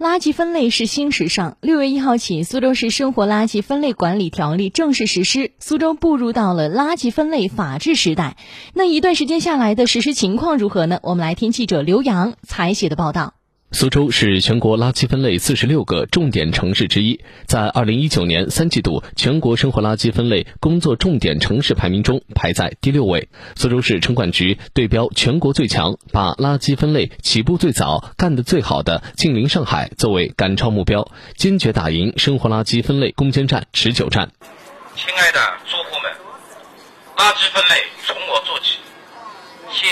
垃圾分类是新时尚。六月一号起，苏州市生活垃圾分类管理条例正式实施，苏州步入到了垃圾分类法治时代。那一段时间下来的实施情况如何呢？我们来听记者刘洋采写的报道。苏州是全国垃圾分类四十六个重点城市之一，在二零一九年三季度全国生活垃圾分类工作重点城市排名中排在第六位。苏州市城管局对标全国最强，把垃圾分类起步最早、干得最好的近邻上海作为赶超目标，坚决打赢生活垃圾分类攻坚战、持久战。亲爱的住户们，垃圾分类从我做起，先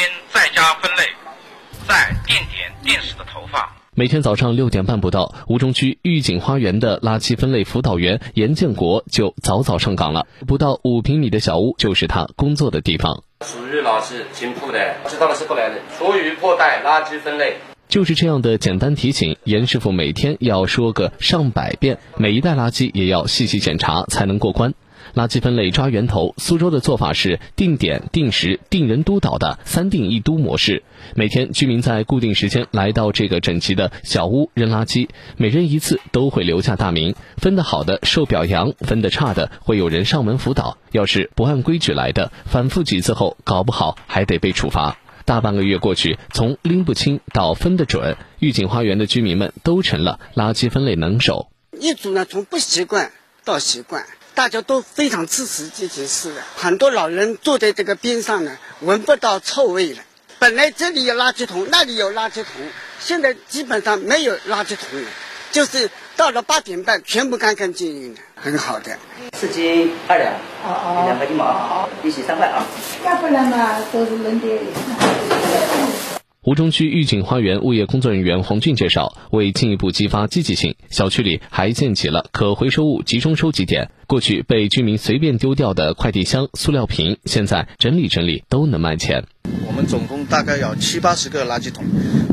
放。每天早上六点半不到，吴中区御景花园的垃圾分类辅导员严建国就早早上岗了。不到五平米的小屋就是他工作的地方。属于垃圾进铺的，知道的是不来的。厨余破袋垃圾分类。就是这样的简单提醒，严师傅每天要说个上百遍，每一袋垃圾也要细细检查才能过关。垃圾分类抓源头，苏州的做法是定点、定时、定人督导的“三定一督”模式。每天居民在固定时间来到这个整齐的小屋扔垃圾，每人一次都会留下大名，分得好的受表扬，分得差的会有人上门辅导。要是不按规矩来的，反复几次后，搞不好还得被处罚。大半个月过去，从拎不清到分得准，御景花园的居民们都成了垃圾分类能手。一组呢，从不习惯到习惯。大家都非常支持这件事的，很多老人坐在这个边上呢，闻不到臭味了。本来这里有垃圾桶，那里有垃圾桶，现在基本上没有垃圾桶了，就是到了八点半，全部干干净净的，很好的。四斤二两，两块一毛，一起三块啊。要不然嘛，都是扔掉。吴中区御景花园物业工作人员黄俊介绍，为进一步激发积极性，小区里还建起了可回收物集中收集点。过去被居民随便丢掉的快递箱、塑料瓶，现在整理整理都能卖钱。我们总共大概有七八十个垃圾桶，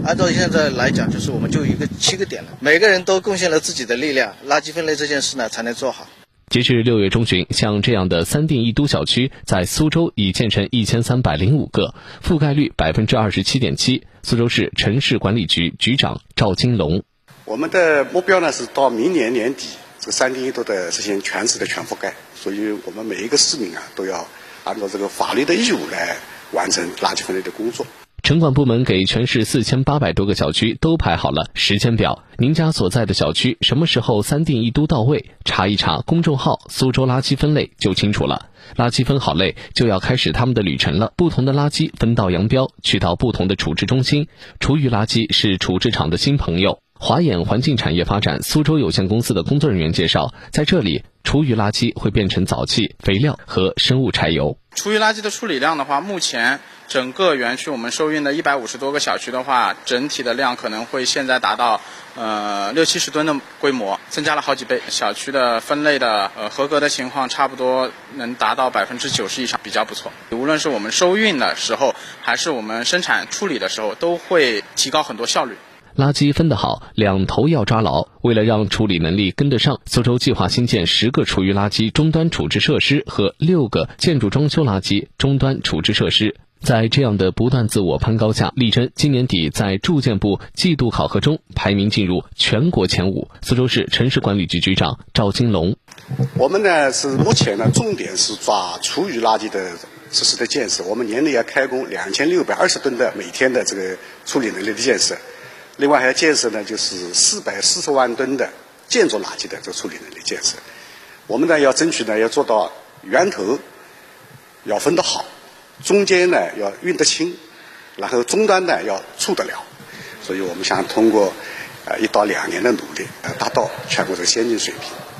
按照现在来讲，就是我们就一个七个点了。每个人都贡献了自己的力量，垃圾分类这件事呢才能做好。截至六月中旬，像这样的“三定一都”小区在苏州已建成一千三百零五个，覆盖率百分之二十七点七。苏州市城市管理局局长赵金龙：“我们的目标呢是到明年年底，这个‘三定一都’的实现全市的全覆盖。所以我们每一个市民啊，都要按照这个法律的义务来完成垃圾分类的工作。”城管部门给全市四千八百多个小区都排好了时间表。您家所在的小区什么时候三定一督到位？查一查公众号“苏州垃圾分类”就清楚了。垃圾分好类，就要开始他们的旅程了。不同的垃圾分道扬镳，去到不同的处置中心。厨余垃圾是处置厂的新朋友。华衍环境产业发展苏州有限公司的工作人员介绍，在这里，厨余垃圾会变成沼气、肥料和生物柴油。厨余垃圾的处理量的话，目前。整个园区我们收运的一百五十多个小区的话，整体的量可能会现在达到呃六七十吨的规模，增加了好几倍。小区的分类的呃合格的情况，差不多能达到百分之九十以上，比较不错。无论是我们收运的时候，还是我们生产处理的时候，都会提高很多效率。垃圾分得好，两头要抓牢。为了让处理能力跟得上，苏州计划新建十个厨余垃圾终端处置设施和六个建筑装修垃圾终端处置设施。在这样的不断自我攀高下，力争今年底在住建部季度考核中排名进入全国前五。苏州市城市管理局局长赵金龙：我们呢是目前呢重点是抓厨余垃圾的设施的建设，我们年内要开工两千六百二十吨的每天的这个处理能力的建设，另外还要建设呢就是四百四十万吨的建筑垃圾的这个处理能力建设。我们呢要争取呢要做到源头要分得好。中间呢要运得清，然后终端呢要处得了，所以我们想通过呃一到两年的努力，呃达到全国的先进水平。